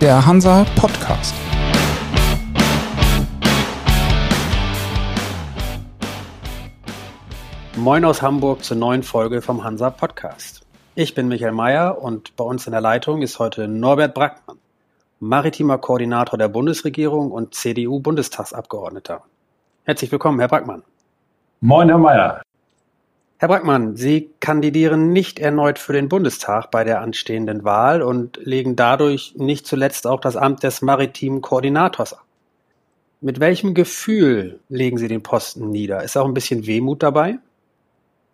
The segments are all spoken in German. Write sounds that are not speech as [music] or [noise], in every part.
der Hansa Podcast. Moin aus Hamburg zur neuen Folge vom Hansa Podcast. Ich bin Michael Mayer und bei uns in der Leitung ist heute Norbert Brackmann, maritimer Koordinator der Bundesregierung und CDU-Bundestagsabgeordneter. Herzlich willkommen, Herr Brackmann. Moin, Herr Mayer. Herr Brackmann, Sie kandidieren nicht erneut für den Bundestag bei der anstehenden Wahl und legen dadurch nicht zuletzt auch das Amt des maritimen Koordinators ab. Mit welchem Gefühl legen Sie den Posten nieder? Ist auch ein bisschen Wehmut dabei?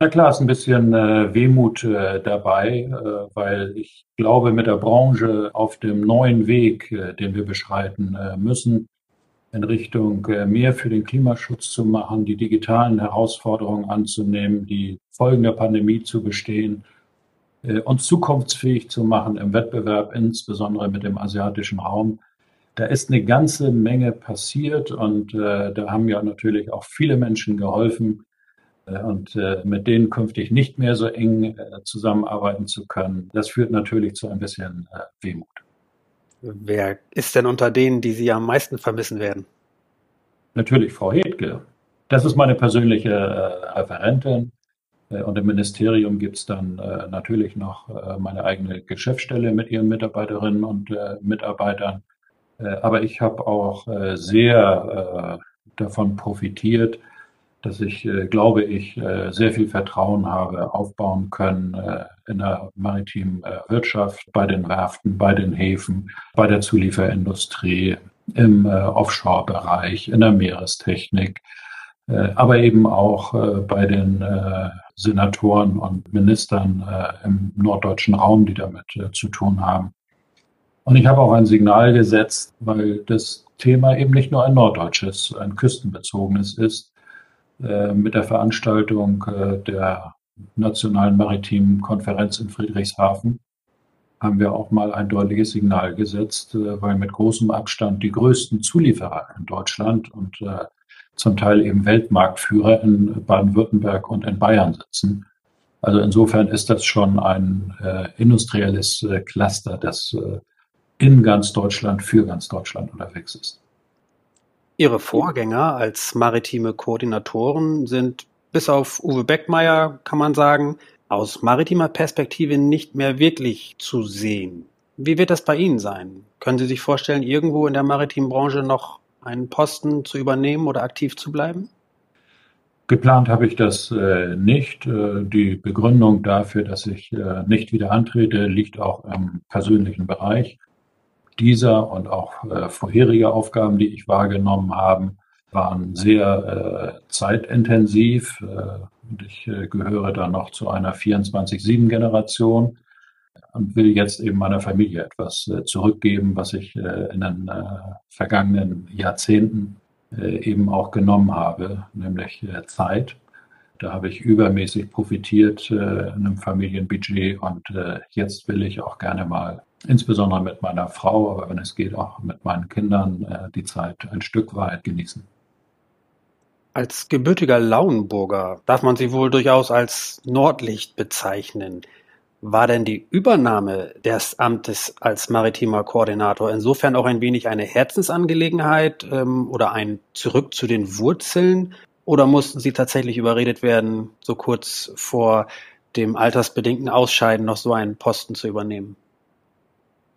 Na klar, ist ein bisschen äh, Wehmut äh, dabei, äh, weil ich glaube, mit der Branche auf dem neuen Weg, äh, den wir beschreiten äh, müssen, in Richtung äh, mehr für den Klimaschutz zu machen, die digitalen Herausforderungen anzunehmen, die Folgen der Pandemie zu bestehen, äh, uns zukunftsfähig zu machen im Wettbewerb, insbesondere mit dem asiatischen Raum. Da ist eine ganze Menge passiert und äh, da haben ja natürlich auch viele Menschen geholfen und mit denen künftig nicht mehr so eng zusammenarbeiten zu können. Das führt natürlich zu ein bisschen Wehmut. Wer ist denn unter denen, die Sie am meisten vermissen werden? Natürlich Frau Hedke. Das ist meine persönliche äh, Referentin. Äh, und im Ministerium gibt es dann äh, natürlich noch äh, meine eigene Geschäftsstelle mit ihren Mitarbeiterinnen und äh, Mitarbeitern. Aber ich habe auch sehr davon profitiert, dass ich, glaube ich, sehr viel Vertrauen habe aufbauen können in der maritimen Wirtschaft, bei den Werften, bei den Häfen, bei der Zulieferindustrie, im Offshore-Bereich, in der Meerestechnik, aber eben auch bei den Senatoren und Ministern im norddeutschen Raum, die damit zu tun haben. Und ich habe auch ein Signal gesetzt, weil das Thema eben nicht nur ein norddeutsches, ein küstenbezogenes ist, äh, mit der Veranstaltung äh, der Nationalen Maritimen Konferenz in Friedrichshafen haben wir auch mal ein deutliches Signal gesetzt, äh, weil mit großem Abstand die größten Zulieferer in Deutschland und zum Teil eben Weltmarktführer in Baden-Württemberg und in Bayern sitzen. Also insofern ist das schon ein industrielles Cluster, das in ganz Deutschland für ganz Deutschland unterwegs ist. Ihre Vorgänger als maritime Koordinatoren sind bis auf Uwe Beckmeier, kann man sagen, aus maritimer Perspektive nicht mehr wirklich zu sehen. Wie wird das bei Ihnen sein? Können Sie sich vorstellen, irgendwo in der maritimen Branche noch einen Posten zu übernehmen oder aktiv zu bleiben? Geplant habe ich das äh, nicht. Äh, die Begründung dafür, dass ich äh, nicht wieder antrete, liegt auch im persönlichen Bereich dieser und auch äh, vorherige Aufgaben, die ich wahrgenommen habe, waren sehr äh, zeitintensiv. Äh, ich äh, gehöre dann noch zu einer 24-7-Generation und will jetzt eben meiner Familie etwas äh, zurückgeben, was ich äh, in den äh, vergangenen Jahrzehnten eben auch genommen habe, nämlich Zeit. Da habe ich übermäßig profitiert in einem Familienbudget und jetzt will ich auch gerne mal insbesondere mit meiner Frau, aber wenn es geht, auch mit meinen Kindern äh, die Zeit ein Stück weit genießen. Als gebürtiger Lauenburger darf man sie wohl durchaus als Nordlicht bezeichnen. War denn die Übernahme des Amtes als maritimer Koordinator insofern auch ein wenig eine Herzensangelegenheit ähm, oder ein Zurück zu den Wurzeln? Oder mussten Sie tatsächlich überredet werden, so kurz vor dem altersbedingten Ausscheiden noch so einen Posten zu übernehmen?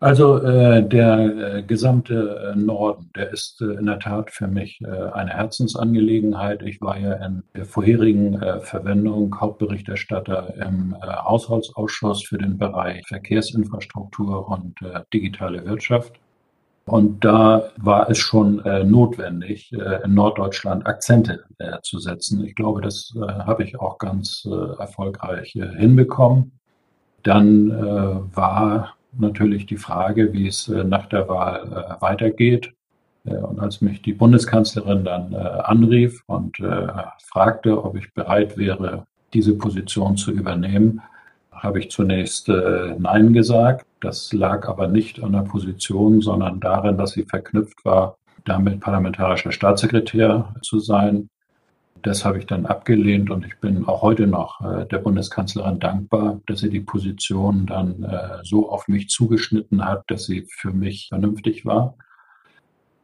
Also äh, der äh, gesamte äh, Norden, der ist äh, in der Tat für mich äh, eine Herzensangelegenheit. Ich war ja in der vorherigen äh, Verwendung Hauptberichterstatter im äh, Haushaltsausschuss für den Bereich Verkehrsinfrastruktur und äh, digitale Wirtschaft. Und da war es schon äh, notwendig, äh, in Norddeutschland Akzente äh, zu setzen. Ich glaube, das äh, habe ich auch ganz äh, erfolgreich äh, hinbekommen. Dann äh, war natürlich die Frage, wie es äh, nach der Wahl äh, weitergeht. Äh, und als mich die Bundeskanzlerin dann anrief und fragte, ob ich bereit wäre, diese Position zu übernehmen, habe ich zunächst Nein gesagt. Das lag aber nicht an der Position, sondern darin, dass sie verknüpft war, damit parlamentarischer Staatssekretär zu sein. Das habe ich dann abgelehnt und ich bin auch heute noch äh, der Bundeskanzlerin dankbar, dass sie die Position dann äh, so auf mich zugeschnitten hat, dass sie für mich vernünftig war.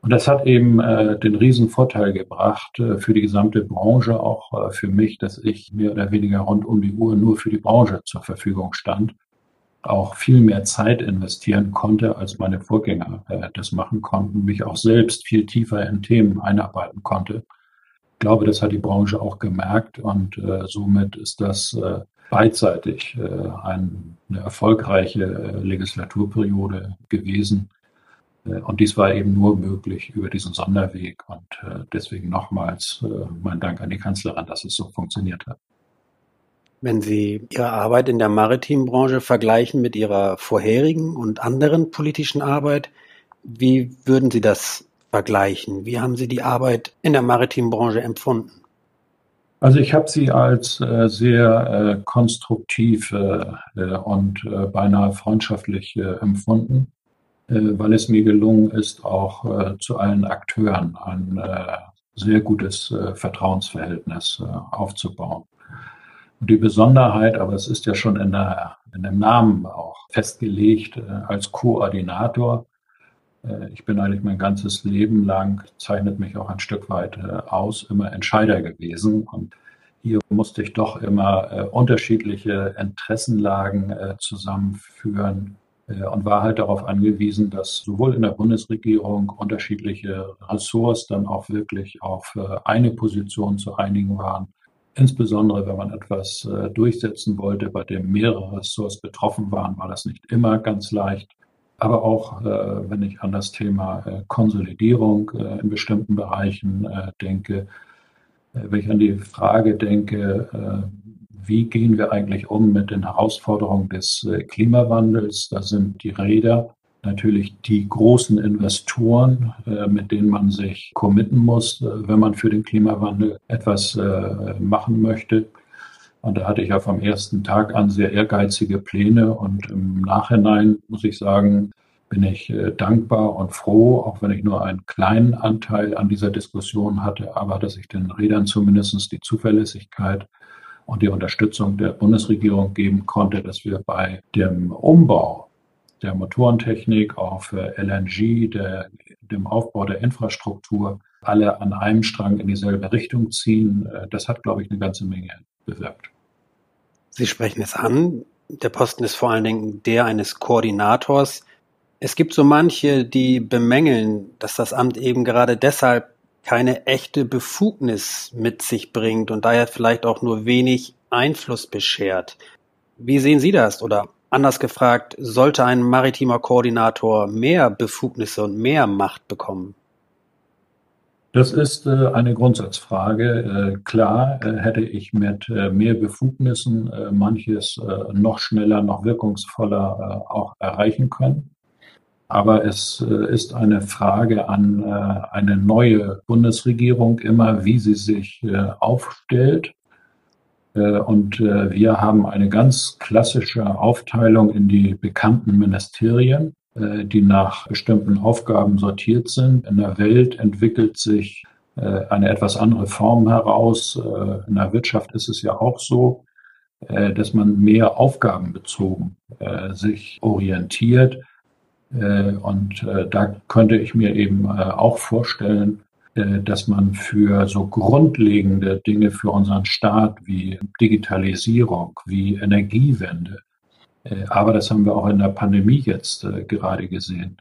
Und das hat eben äh, den riesen Vorteil gebracht äh, für die gesamte Branche, auch äh, für mich, dass ich mehr oder weniger rund um die Uhr nur für die Branche zur Verfügung stand, auch viel mehr Zeit investieren konnte, als meine Vorgänger äh, das machen konnten, mich auch selbst viel tiefer in Themen einarbeiten konnte. Ich glaube, das hat die Branche auch gemerkt und äh, somit ist das äh, beidseitig ein, eine erfolgreiche Legislaturperiode gewesen äh, und dies war eben nur möglich über diesen Sonderweg. Und äh, deswegen nochmals äh, mein Dank an die Kanzlerin, dass es so funktioniert hat. Wenn Sie Ihre Arbeit in der maritimen Branche vergleichen mit Ihrer vorherigen und anderen politischen Arbeit, wie würden Sie das vergleichen? Wie haben Sie die Arbeit in der maritimen Branche empfunden? Also ich habe sie als äh, sehr äh, konstruktiv äh, und beinahe freundschaftlich empfunden. Äh, weil es mir gelungen ist, auch äh, zu allen Akteuren ein äh, sehr gutes Vertrauensverhältnis aufzubauen. Und die Besonderheit, aber es ist ja schon in, der, in dem Namen auch festgelegt, als Koordinator. Ich bin eigentlich mein ganzes Leben lang, zeichnet mich auch ein Stück weit aus, immer Entscheider gewesen. Und hier musste ich doch immer unterschiedliche Interessenlagen zusammenführen äh, und war halt darauf angewiesen, dass sowohl in der Bundesregierung unterschiedliche Ressorts dann auch wirklich auf äh, eine Position zu einigen waren. Insbesondere wenn man etwas äh, durchsetzen wollte, bei dem mehrere Ressorts betroffen waren, war das nicht immer ganz leicht. Aber auch wenn ich an das Thema Konsolidierung in bestimmten Bereichen denke, wenn ich an die Frage denke, wie gehen wir eigentlich um mit den Herausforderungen des äh, Klimawandels. Da sind die Räder natürlich die großen Investoren, äh, mit denen man sich committen muss, äh, wenn man für den Klimawandel etwas machen möchte. Und da hatte ich ja vom ersten Tag an sehr ehrgeizige Pläne und im Nachhinein muss ich sagen, bin ich dankbar und froh, auch wenn ich nur einen kleinen Anteil an dieser Diskussion hatte, aber dass ich den Rädern zumindest die Zuverlässigkeit und die Unterstützung der Bundesregierung geben konnte, dass wir bei dem Umbau der Motorentechnik auf LNG, der, dem Aufbau der Infrastruktur, alle an einem Strang in dieselbe Richtung ziehen. Das hat, glaube ich, eine ganze Menge bewirkt. Sie sprechen es an. Der Posten ist vor allen Dingen der eines Koordinators. Es gibt so manche, die bemängeln, dass das Amt eben gerade deshalb keine echte Befugnis mit sich bringt und daher vielleicht auch nur wenig Einfluss beschert. Wie sehen Sie das? Oder anders gefragt, sollte ein maritimer Koordinator mehr Befugnisse und mehr Macht bekommen? Das ist äh, eine Grundsatzfrage. Äh, klar äh, hätte ich mit mehr Befugnissen manches noch schneller, noch wirkungsvoller auch erreichen können. Aber es ist eine Frage an eine neue Bundesregierung immer, wie sie sich aufstellt. Und wir haben eine ganz klassische Aufteilung in die bekannten Ministerien, die nach bestimmten Aufgaben sortiert sind. In der Welt entwickelt sich eine etwas andere Form heraus. In der Wirtschaft ist es ja auch so, dass man mehr aufgabenbezogen sich orientiert äh, und äh, da könnte ich mir eben äh, auch vorstellen, dass man für so grundlegende Dinge für unseren Staat wie Digitalisierung, wie Energiewende, aber das haben wir auch in der Pandemie jetzt gerade gesehen,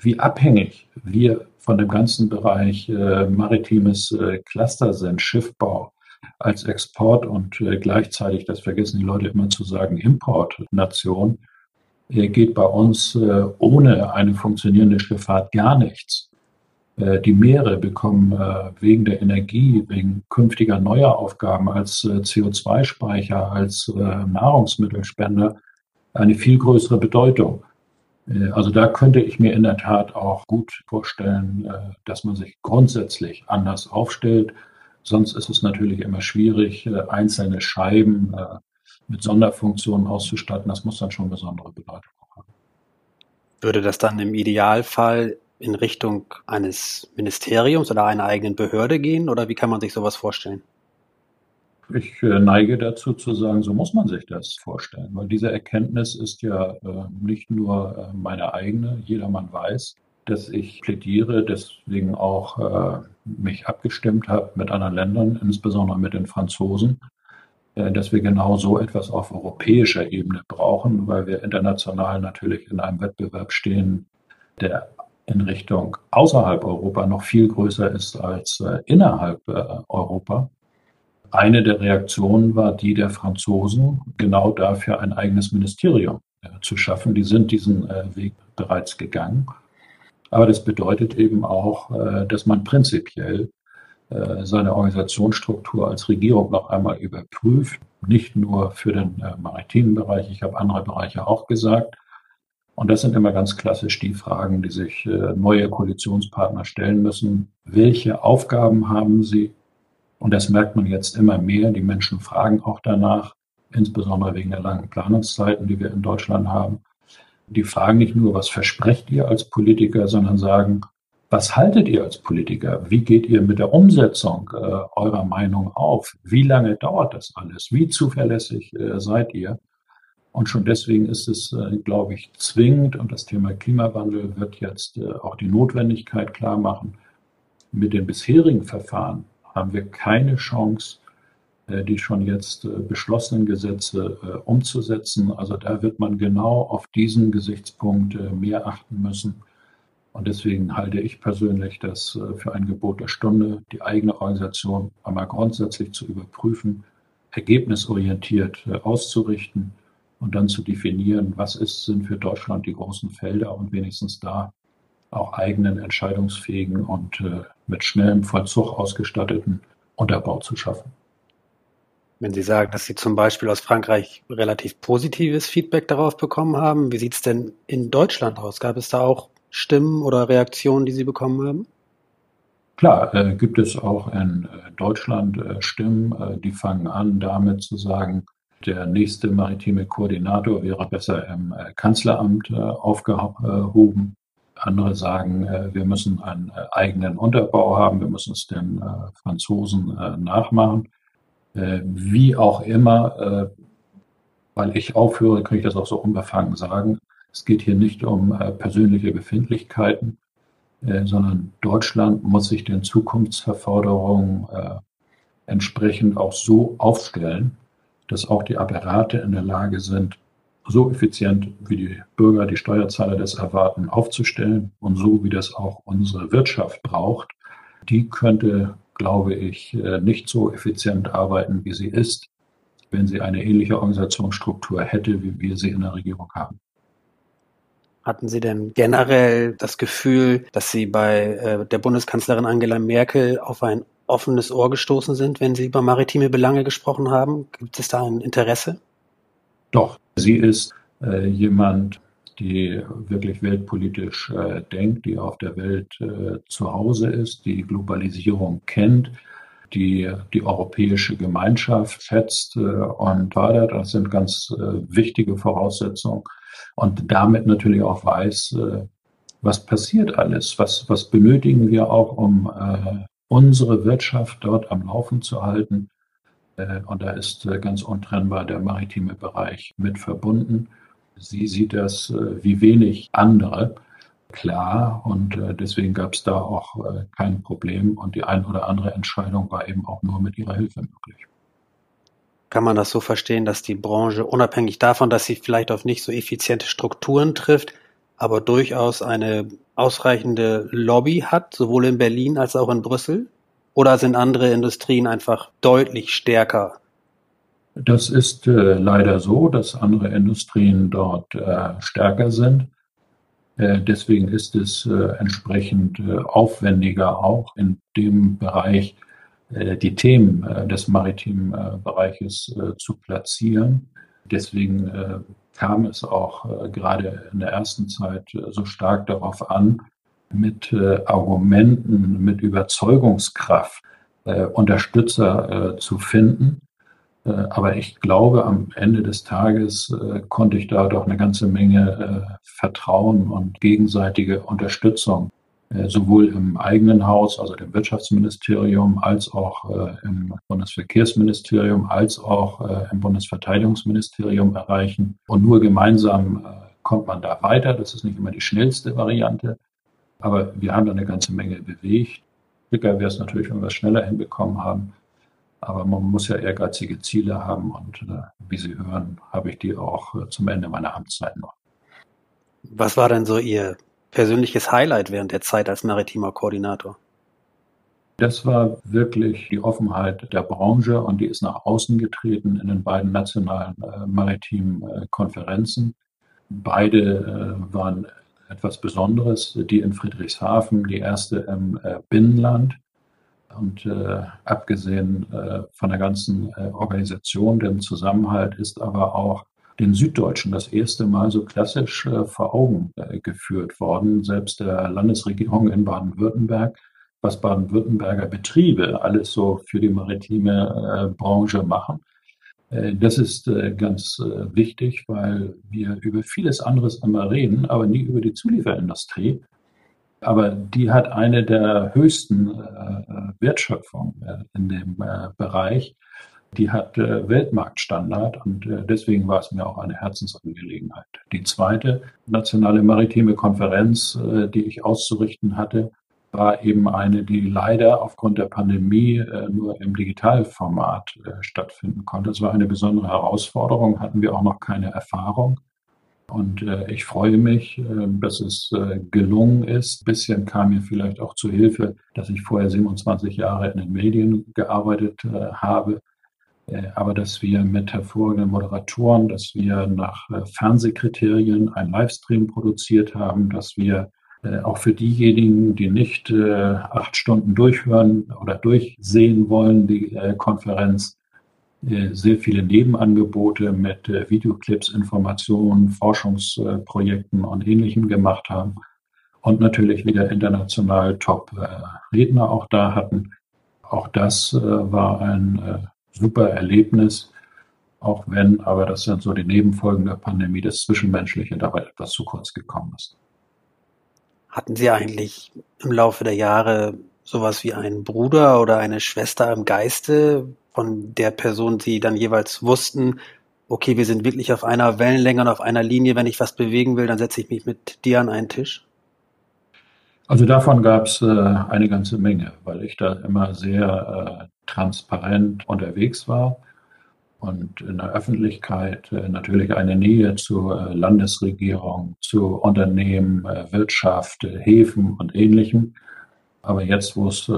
wie abhängig wir von dem ganzen Bereich maritimes Cluster sind, Schiffbau als Export und gleichzeitig, das vergessen die Leute immer zu sagen, Importnation geht bei uns äh, ohne eine funktionierende Schifffahrt gar nichts. Äh, die Meere bekommen äh, wegen der Energie, wegen künftiger neuer Aufgaben als CO2-Speicher, als Nahrungsmittelspender eine viel größere Bedeutung. Also da könnte ich mir in der Tat auch gut vorstellen, dass man sich grundsätzlich anders aufstellt. Sonst ist es natürlich immer schwierig, einzelne Scheiben mit Sonderfunktionen auszustatten, das muss dann schon besondere Bedeutung haben. Würde das dann im Idealfall in Richtung eines Ministeriums oder einer eigenen Behörde gehen oder wie kann man sich sowas vorstellen? Ich äh, neige dazu zu sagen, so muss man sich das vorstellen, weil diese Erkenntnis ist ja äh, nicht nur äh, meine eigene. Jedermann weiß, dass ich plädiere, deswegen auch mich abgestimmt habe mit anderen Ländern, insbesondere mit den Franzosen, dass wir genau so etwas auf europäischer Ebene brauchen, weil wir international natürlich in einem Wettbewerb stehen, der in Richtung außerhalb Europa noch viel größer ist als innerhalb Europa. Eine der Reaktionen war die der Franzosen, genau dafür ein eigenes Ministerium äh, zu schaffen. Die sind diesen äh, Weg bereits gegangen. Aber das bedeutet eben auch, äh, dass man prinzipiell seine Organisationsstruktur als Regierung noch einmal überprüft. Nicht nur für den maritimen Bereich, ich habe andere Bereiche auch gesagt. Und das sind immer ganz klassisch die Fragen, die sich neue Koalitionspartner stellen müssen. Welche Aufgaben haben sie? Und das merkt man jetzt immer mehr. Die Menschen fragen auch danach, insbesondere wegen der langen Planungszeiten, die wir in Deutschland haben. Die fragen nicht nur, was versprecht ihr als Politiker, sondern sagen, was haltet ihr als Politiker? Wie geht ihr mit der Umsetzung äh, eurer Meinung auf? Wie lange dauert das alles? Wie zuverlässig äh, seid ihr? Und schon deswegen ist es, äh, glaube ich, zwingend, und das Thema Klimawandel wird jetzt äh, auch die Notwendigkeit klar machen, mit den bisherigen Verfahren haben wir keine Chance, äh, die schon jetzt äh, beschlossenen Gesetze äh, umzusetzen. Also da wird man genau auf diesen Gesichtspunkt mehr achten müssen. Und deswegen halte ich persönlich das für ein Gebot der Stunde, die eigene Organisation einmal grundsätzlich zu überprüfen, ergebnisorientiert auszurichten und dann zu definieren, was ist, sind für Deutschland die großen Felder und wenigstens da auch eigenen entscheidungsfähigen und äh, mit schnellem Vollzug ausgestatteten Unterbau zu schaffen. Wenn Sie sagen, dass Sie zum Beispiel aus Frankreich relativ positives Feedback darauf bekommen haben, wie sieht es denn in Deutschland aus? Gab es da auch Stimmen oder Reaktionen, die Sie bekommen haben? Klar, äh, gibt es auch in äh, Deutschland äh, Stimmen, äh, die fangen an, damit zu sagen, der nächste maritime Koordinator wäre besser im äh, Kanzleramt aufgehoben. Andere sagen, äh, wir müssen einen äh, eigenen Unterbau haben, wir müssen es den äh, Franzosen nachmachen. Wie auch immer, weil ich aufhöre, kann ich das auch so unbefangen sagen. Es geht hier nicht um persönliche Befindlichkeiten, sondern Deutschland muss sich den Zukunftserforderungen entsprechend auch so aufstellen, dass auch die Apparate in der Lage sind, so effizient, wie die Bürger, die Steuerzahler das erwarten, aufzustellen und so, wie das auch unsere Wirtschaft braucht, die könnte, glaube ich, äh, nicht so effizient arbeiten, wie sie ist, wenn sie eine ähnliche Organisationsstruktur hätte, wie wir sie in der Regierung haben. Hatten Sie denn generell das Gefühl, dass Sie bei äh, der Bundeskanzlerin Angela Merkel auf ein offenes Ohr gestoßen sind, wenn Sie über maritime Belange gesprochen haben? Gibt es da ein Interesse? Doch, sie ist äh, jemand, die wirklich weltpolitisch äh, denkt, die auf der Welt äh, zu Hause ist, die Globalisierung kennt, die die europäische Gemeinschaft schätzt äh, und fördert. Das sind ganz äh, wichtige Voraussetzungen. Und damit natürlich auch weiß, äh, was passiert alles, was, was benötigen wir auch, um unsere Wirtschaft dort am Laufen zu halten äh, und da ist äh, ganz untrennbar der maritime Bereich mit verbunden. Sie sieht das äh, wie wenig andere klar und deswegen gab es da auch kein Problem und die ein oder andere Entscheidung war eben auch nur mit ihrer Hilfe möglich. Kann man das so verstehen, dass die Branche unabhängig davon, dass sie vielleicht auf nicht so effiziente Strukturen trifft, aber durchaus eine ausreichende Lobby hat, sowohl in Berlin als auch in Brüssel? Oder sind andere Industrien einfach deutlich stärker? Das ist äh, leider so, dass andere Industrien dort äh, stärker sind. Äh, deswegen ist es äh, entsprechend äh, aufwendiger auch in dem Bereich die Themen des maritimen Bereiches zu platzieren. Deswegen kam es auch gerade in der ersten Zeit so stark darauf an, mit äh, Argumenten, mit Überzeugungskraft äh, Unterstützer äh, zu finden. Äh, aber ich glaube, am Ende des Tages äh, konnte ich da doch eine ganze Menge äh, Vertrauen und gegenseitige Unterstützung äh, sowohl im eigenen Haus, also dem Wirtschaftsministerium, als auch äh, im Bundesverkehrsministerium, als auch äh, im Bundesverteidigungsministerium erreichen. Und nur gemeinsam kommt man da weiter. Das ist nicht immer die schnellste Variante, aber wir haben da eine ganze Menge bewegt. Glücklicher wäre es natürlich, wenn wir es schneller hinbekommen haben. Aber man muss ja ehrgeizige Ziele haben und äh, wie Sie hören, habe ich die auch äh, zum Ende meiner Amtszeit noch. Was war denn so Ihr persönliches Highlight während der Zeit als maritimer Koordinator? Das war wirklich die Offenheit der Branche und die ist nach außen getreten in den beiden nationalen äh, maritimen äh, Konferenzen. Beide äh, waren etwas Besonderes. Die in Friedrichshafen, die erste im äh, Binnenland. Und äh, abgesehen äh, von der ganzen äh, Organisation, dem Zusammenhalt, ist aber auch den Süddeutschen das erste Mal so klassisch äh, vor Augen äh, geführt worden, selbst der Landesregierung in Baden-Württemberg, was Baden-Württemberger Betriebe alles so für die maritime Branche machen. Äh, das ist äh, ganz äh, wichtig, weil wir über vieles anderes immer reden, aber nie über die Zulieferindustrie. Aber die hat eine der höchsten Wertschöpfungen in dem Bereich die hat Weltmarktstandard und deswegen war es mir auch eine Herzensangelegenheit. Die zweite nationale maritime Konferenz, die ich auszurichten hatte, war eben eine, die leider aufgrund der Pandemie äh, nur im Digitalformat äh, stattfinden konnte. Es war eine besondere Herausforderung, hatten wir auch noch keine Erfahrung. Und äh, ich freue mich, äh, dass es äh, gelungen ist. Ein bisschen kam mir vielleicht auch zu Hilfe, dass ich vorher 27 Jahre in den Medien gearbeitet äh, habe aber dass wir mit hervorragenden Moderatoren, dass wir nach Fernsehkriterien einen Livestream produziert haben, dass wir äh, auch für diejenigen, die nicht acht Stunden durchhören oder durchsehen wollen, die Konferenz, sehr viele Nebenangebote mit Videoclips, Informationen, Forschungsprojekten und Ähnlichem gemacht haben und natürlich wieder international Top-Redner auch da hatten. Auch das war ein super Erlebnis, auch wenn, aber das sind so die Nebenfolgen der Pandemie, das Zwischenmenschliche dabei etwas zu kurz gekommen ist. Hatten Sie eigentlich im Laufe der Jahre sowas wie einen Bruder oder eine Schwester im Geiste, von der Person Sie dann jeweils wussten, okay, wir sind wirklich auf einer Wellenlänge und auf einer Linie, wenn ich was bewegen will, dann setze ich mich mit dir an einen Tisch? Also davon gab es äh, eine ganze Menge, weil ich da immer sehr äh, transparent unterwegs war und in der Öffentlichkeit äh, natürlich eine Nähe zur äh, Landesregierung, zu Unternehmen, äh, Wirtschaft, Häfen und ähnlichem. Aber jetzt, wo es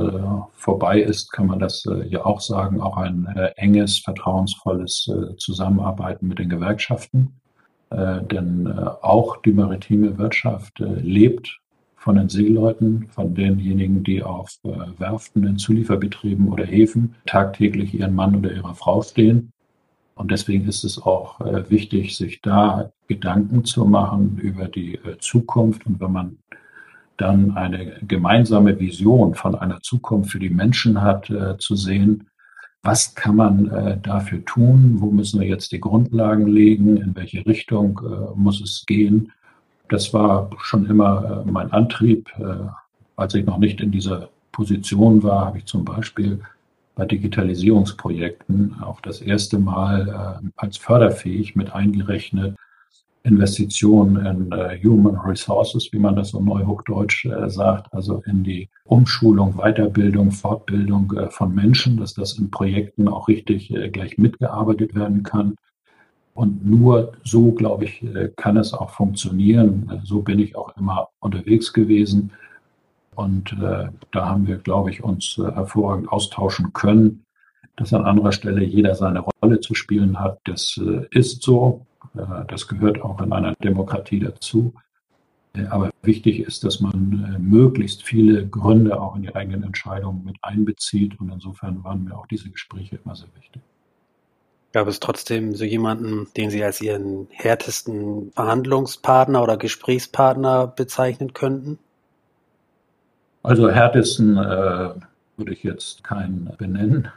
vorbei ist, kann man das ja auch sagen, auch ein enges, vertrauensvolles Zusammenarbeiten mit den Gewerkschaften. denn auch die maritime Wirtschaft lebt von den Seeleuten, von denjenigen, die auf Werften, in Zulieferbetrieben oder Häfen tagtäglich ihren Mann oder ihre Frau stehen. Und deswegen ist es auch äh, wichtig, sich da Gedanken zu machen über die äh, Zukunft. Und wenn man dann eine gemeinsame Vision von einer Zukunft für die Menschen hat, äh, zu sehen, was kann man dafür tun, wo müssen wir jetzt die Grundlagen legen, in welche Richtung muss es gehen das war schon immer mein Antrieb. Als ich noch nicht in dieser Position war, habe ich zum Beispiel bei Digitalisierungsprojekten auch das erste Mal äh, als förderfähig mit eingerechnet Investitionen in Human Resources, wie man das so neuhochdeutsch sagt, also in die Umschulung, Weiterbildung, Fortbildung von Menschen, dass das in Projekten auch richtig gleich mitgearbeitet werden kann. Und nur so, glaube ich, äh, kann es auch funktionieren. Äh, so bin ich auch immer unterwegs gewesen. Und äh, da haben wir, glaube ich, uns äh, hervorragend austauschen können. Dass an anderer Stelle jeder seine Rolle zu spielen hat, das äh, ist so. Äh, das gehört auch in einer Demokratie dazu. aber wichtig ist, dass man möglichst viele Gründe auch in die eigenen Entscheidungen mit einbezieht. Und insofern waren mir auch diese Gespräche immer sehr wichtig. Gab es trotzdem so jemanden, den Sie als Ihren härtesten Verhandlungspartner oder Gesprächspartner bezeichnen könnten? Also härtesten äh, würde ich jetzt keinen benennen.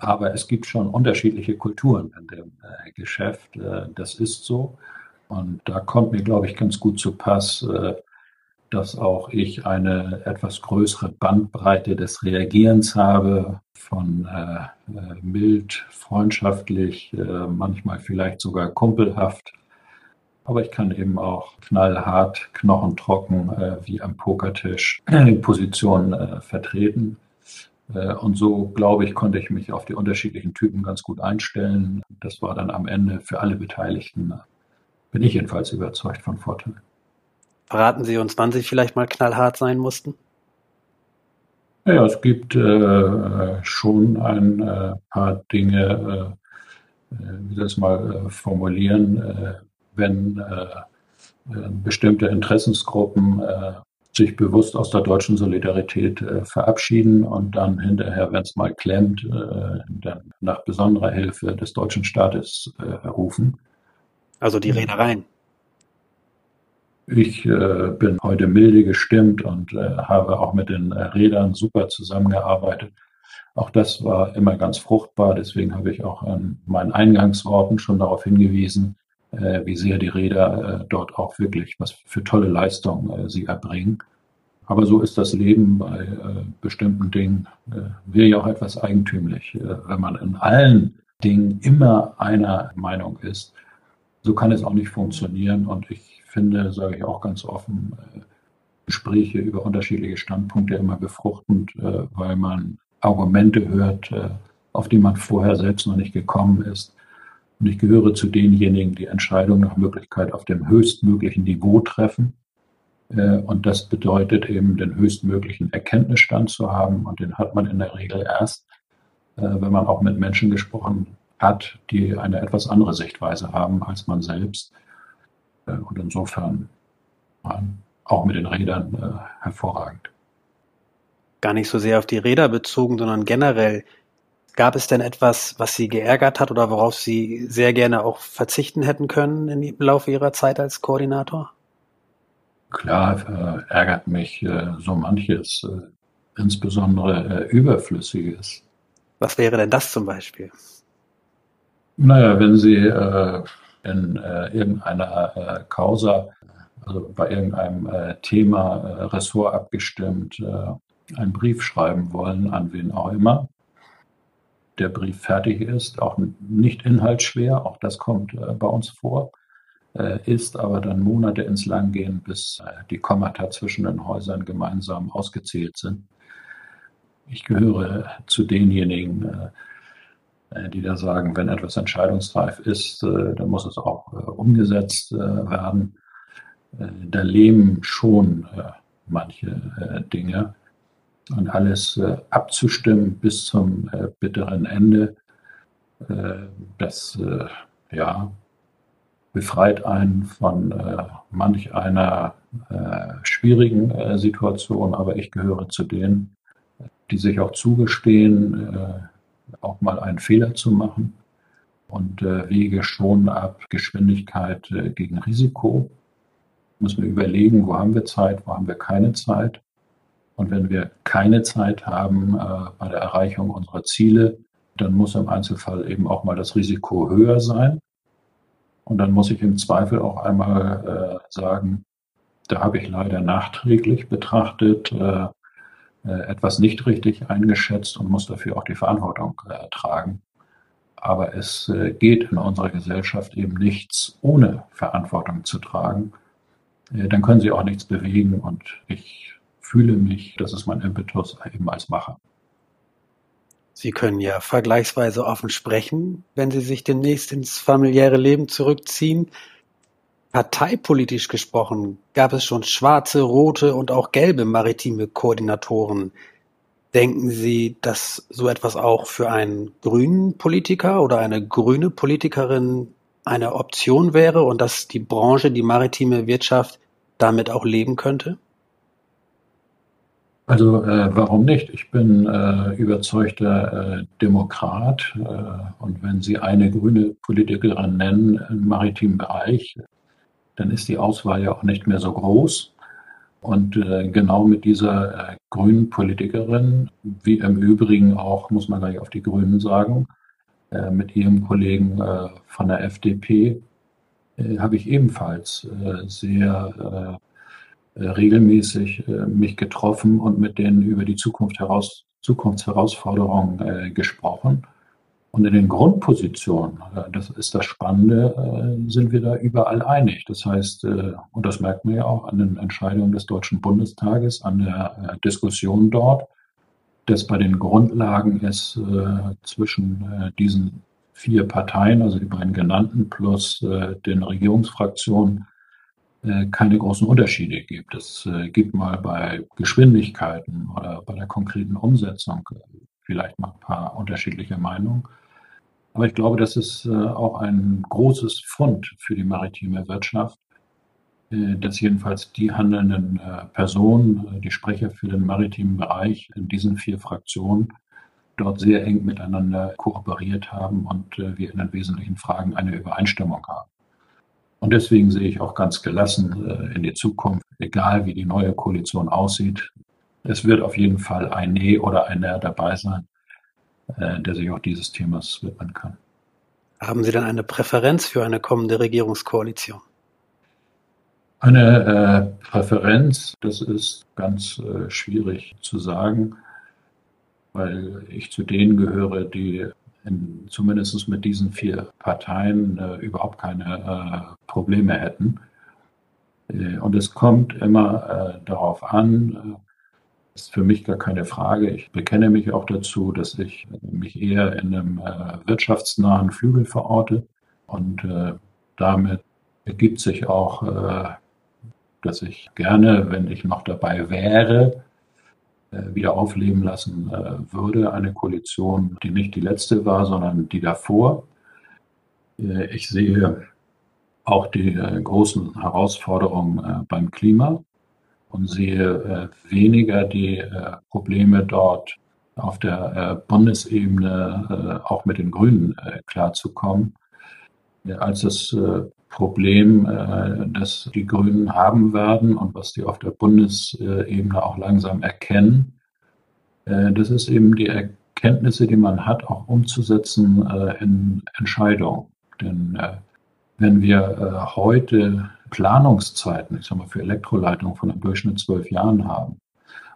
Aber es gibt schon unterschiedliche Kulturen in dem äh, Geschäft. Äh, das ist so. Und da kommt mir, glaube ich, ganz gut zu Pass, äh, dass auch ich eine etwas größere Bandbreite des Reagierens habe, von äh, äh, mild, freundschaftlich, manchmal vielleicht sogar kumpelhaft. Aber ich kann eben auch knallhart, knochentrocken, äh, wie am Pokertisch, [clears throat] die Position äh, vertreten. Äh, und so, glaube ich, konnte ich mich auf die unterschiedlichen Typen ganz gut einstellen. Das war dann am Ende für alle Beteiligten, bin ich jedenfalls überzeugt von Vorteil. Verraten Sie uns, wann Sie vielleicht mal knallhart sein mussten? Ja, es gibt äh, schon ein äh, paar Dinge, äh, äh wie soll ich das mal äh, formulieren, äh, wenn bestimmte Interessensgruppen sich bewusst aus der deutschen Solidarität verabschieden und dann hinterher, wenn es mal klemmt, dann nach besonderer Hilfe des deutschen Staates rufen. Also die Reedereien. Ich äh, bin heute milde gestimmt und äh, habe auch mit den äh, Rädern super zusammengearbeitet. Auch das war immer ganz fruchtbar. Deswegen habe ich auch an meinen Eingangsworten schon darauf hingewiesen, äh, wie sehr die Räder äh, dort auch wirklich was für tolle Leistungen äh, sie erbringen. Aber so ist das Leben bei äh, bestimmten Dingen. Äh, wäre ja auch etwas eigentümlich, äh, wenn man in allen Dingen immer einer Meinung ist. So kann es auch nicht funktionieren. Und ich finde, sage ich auch ganz offen, äh, Gespräche über unterschiedliche Standpunkte immer befruchtend, äh, weil man Argumente hört, äh, auf die man vorher selbst noch nicht gekommen ist. Und ich gehöre zu denjenigen, die Entscheidungen nach Möglichkeit auf dem höchstmöglichen Niveau treffen. Und das bedeutet eben, den höchstmöglichen Erkenntnisstand zu haben. Und den hat man in der Regel erst, wenn man auch mit Menschen gesprochen hat, die eine etwas andere Sichtweise haben als man selbst. Äh, und insofern auch mit den Rädern äh, hervorragend. Gar nicht so sehr auf die Räder bezogen, sondern generell. Gab es denn etwas, was Sie geärgert hat oder worauf Sie sehr gerne auch verzichten hätten können im Laufe Ihrer Zeit als Koordinator? Klar, äh, ärgert mich äh, so manches, äh, insbesondere äh, Überflüssiges. Was wäre denn das zum Beispiel? Naja, wenn Sie in äh, irgendeiner äh, Causa, also bei irgendeinem äh, Thema äh, Ressort abgestimmt, äh, einen Brief schreiben wollen, an wen auch immer. Der Brief fertig ist, auch nicht inhaltsschwer, auch das kommt äh, bei uns vor, ist aber dann Monate ins Lang gehen, bis die Kommata zwischen den Häusern gemeinsam ausgezählt sind. Ich gehöre zu denjenigen, äh, die da sagen, wenn etwas entscheidungsreif ist, äh, dann muss es auch äh, umgesetzt werden. Da leben schon manche Dinge und alles abzustimmen bis zum bitteren Ende, das ja befreit einen von manch einer schwierigen Situation, aber ich gehöre zu denen, die sich auch zugestehen, auch mal einen Fehler zu machen und äh, wege schon ab Geschwindigkeit äh, gegen Risiko. Müssen wir überlegen, wo haben wir Zeit, wo haben wir keine Zeit. Und wenn wir keine Zeit haben äh, bei der Erreichung unserer Ziele, dann muss im Einzelfall eben auch mal das Risiko höher sein. Und dann muss ich im Zweifel auch einmal äh, sagen, da habe ich leider nachträglich betrachtet, äh, äh, etwas nicht richtig eingeschätzt und muss dafür auch die Verantwortung äh, tragen. Aber es äh, geht in unserer Gesellschaft eben nichts ohne Verantwortung zu tragen. Dann können sie auch nichts bewegen und ich fühle mich, das ist mein Impetus, eben als Macher. Sie können ja vergleichsweise offen sprechen, wenn Sie sich demnächst ins familiäre Leben zurückziehen. Parteipolitisch gesprochen gab es schon schwarze, rote und auch gelbe maritime Koordinatoren. Denken Sie, dass so etwas auch für einen grünen Politiker oder eine grüne Politikerin eine Option wäre und dass die Branche, die maritime Wirtschaft damit auch leben könnte? Also äh, warum nicht? Ich bin äh, überzeugter äh, Demokrat äh, und wenn Sie eine grüne Politikerin nennen im maritimen Bereich, dann ist die Auswahl ja auch nicht mehr so groß. Und äh, genau mit dieser äh, grünen Politikerin, wie im Übrigen auch, muss man gleich auf die Grünen sagen, mit ihrem Kollegen von der FDP, habe ich ebenfalls sehr regelmäßig äh, mich getroffen und mit denen über die Zukunft heraus, Zukunftsherausforderungen äh, gesprochen. Und in den Grundpositionen, äh, das ist das Spannende, äh, sind wir da überall einig. Das heißt, äh, und das merkt man ja auch an den Entscheidungen des Deutschen Bundestages, an der Diskussion dort, dass bei den Grundlagen es zwischen diesen vier Parteien, also die beiden genannten, plus den Regierungsfraktionen, keine großen Unterschiede gibt. Es gibt mal bei Geschwindigkeiten oder bei der konkreten Umsetzung vielleicht mal ein paar unterschiedliche Meinungen. Aber ich glaube, das ist äh, auch ein großes Fund für die maritime Wirtschaft, äh, dass jedenfalls die handelnden äh, Personen, die Sprecher für den maritimen Bereich in diesen vier Fraktionen dort sehr eng miteinander kooperiert haben und wir in den wesentlichen Fragen eine Übereinstimmung haben. Und deswegen sehe ich auch ganz gelassen in die Zukunft, egal wie die neue Koalition aussieht. Es wird auf jeden Fall ein Nee oder ein Nee dabei sein. Äh, der sich auch dieses Themas widmen kann. Haben Sie denn eine Präferenz für eine kommende Regierungskoalition? Eine äh, Präferenz, das ist ganz äh, schwierig zu sagen, weil ich zu denen gehöre, die in, zumindest mit diesen vier Parteien äh, überhaupt keine äh, Probleme hätten. Äh, und es kommt immer darauf an, ist für mich gar keine Frage. Ich bekenne mich auch dazu, dass ich mich eher in einem äh, wirtschaftsnahen Flügel verorte und äh, damit ergibt sich auch, äh, dass ich gerne, wenn ich noch dabei wäre, äh, wieder aufleben lassen äh, würde, eine Koalition, die nicht die letzte war, sondern die davor. Äh, ich sehe auch die großen Herausforderungen beim Klima und sehe äh, weniger die äh, Probleme dort auf der äh, Bundesebene auch mit den Grünen klarzukommen, als das Problem, das die Grünen haben werden und was die auf der Bundesebene auch langsam erkennen. Das ist eben die Erkenntnisse, die man hat, auch umzusetzen in Entscheidungen. Denn wenn wir heute Planungszeiten, ich sage mal für Elektroleitungen von im Durchschnitt zwölf Jahren haben.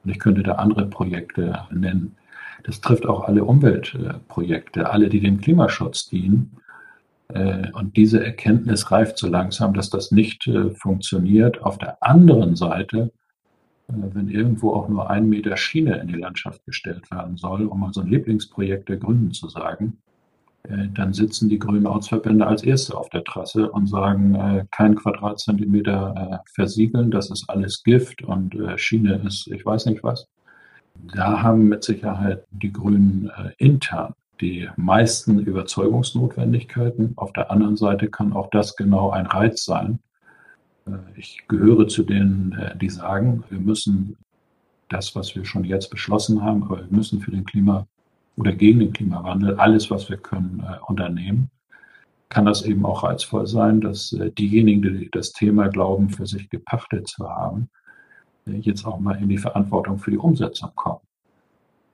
Und ich könnte da andere Projekte nennen. Das trifft auch alle Umweltprojekte, alle, die dem Klimaschutz dienen. Äh, und diese Erkenntnis reift so langsam, dass das nicht äh, funktioniert. Auf der anderen Seite, äh, wenn irgendwo auch nur ein Meter Schiene in die Landschaft gestellt werden soll, um mal so ein Lieblingsprojekt der Grünen zu sagen, dann sitzen die grünen Ortsverbände als Erste auf der Trasse und sagen, kein Quadratzentimeter versiegeln, das ist alles Gift und Schiene ist, ich weiß nicht was. Da haben mit Sicherheit die Grünen intern die meisten Überzeugungsnotwendigkeiten. Auf der anderen Seite kann auch das genau ein Reiz sein. Äh, ich gehöre zu denen, die sagen, wir müssen das, was wir schon jetzt beschlossen haben, aber wir müssen für den Klima oder gegen den Klimawandel alles, was wir können, äh, unternehmen, kann das eben auch reizvoll sein, dass äh, diejenigen, die das Thema glauben, für sich gepachtet zu haben, äh, jetzt auch mal in die Verantwortung für die Umsetzung kommen.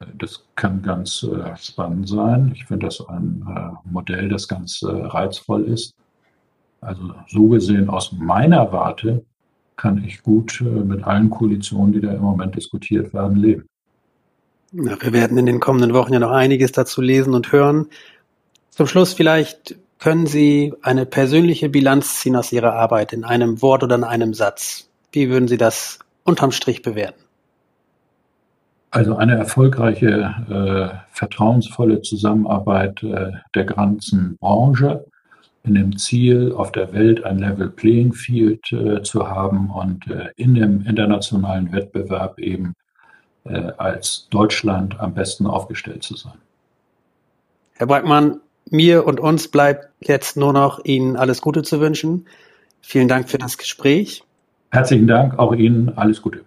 Äh, das kann ganz äh, spannend sein. Ich finde das ein äh, Modell, das ganz reizvoll ist. Also so gesehen aus meiner Warte kann ich gut mit allen Koalitionen, die da im Moment diskutiert werden, leben. Ja, wir werden in den kommenden Wochen ja noch einiges dazu lesen und hören. Zum Schluss vielleicht können Sie eine persönliche Bilanz ziehen aus Ihrer Arbeit in einem Wort oder in einem Satz. Wie würden Sie das unterm Strich bewerten? Also eine erfolgreiche, äh, vertrauensvolle Zusammenarbeit äh, der ganzen Branche in dem Ziel, auf der Welt ein Level Playing Field äh, zu haben und äh, in dem internationalen Wettbewerb eben äh, als Deutschland am besten aufgestellt zu sein. Herr Brackmann, mir und uns bleibt jetzt nur noch Ihnen alles Gute zu wünschen. Vielen Dank für das Gespräch. Herzlichen Dank, auch Ihnen alles Gute.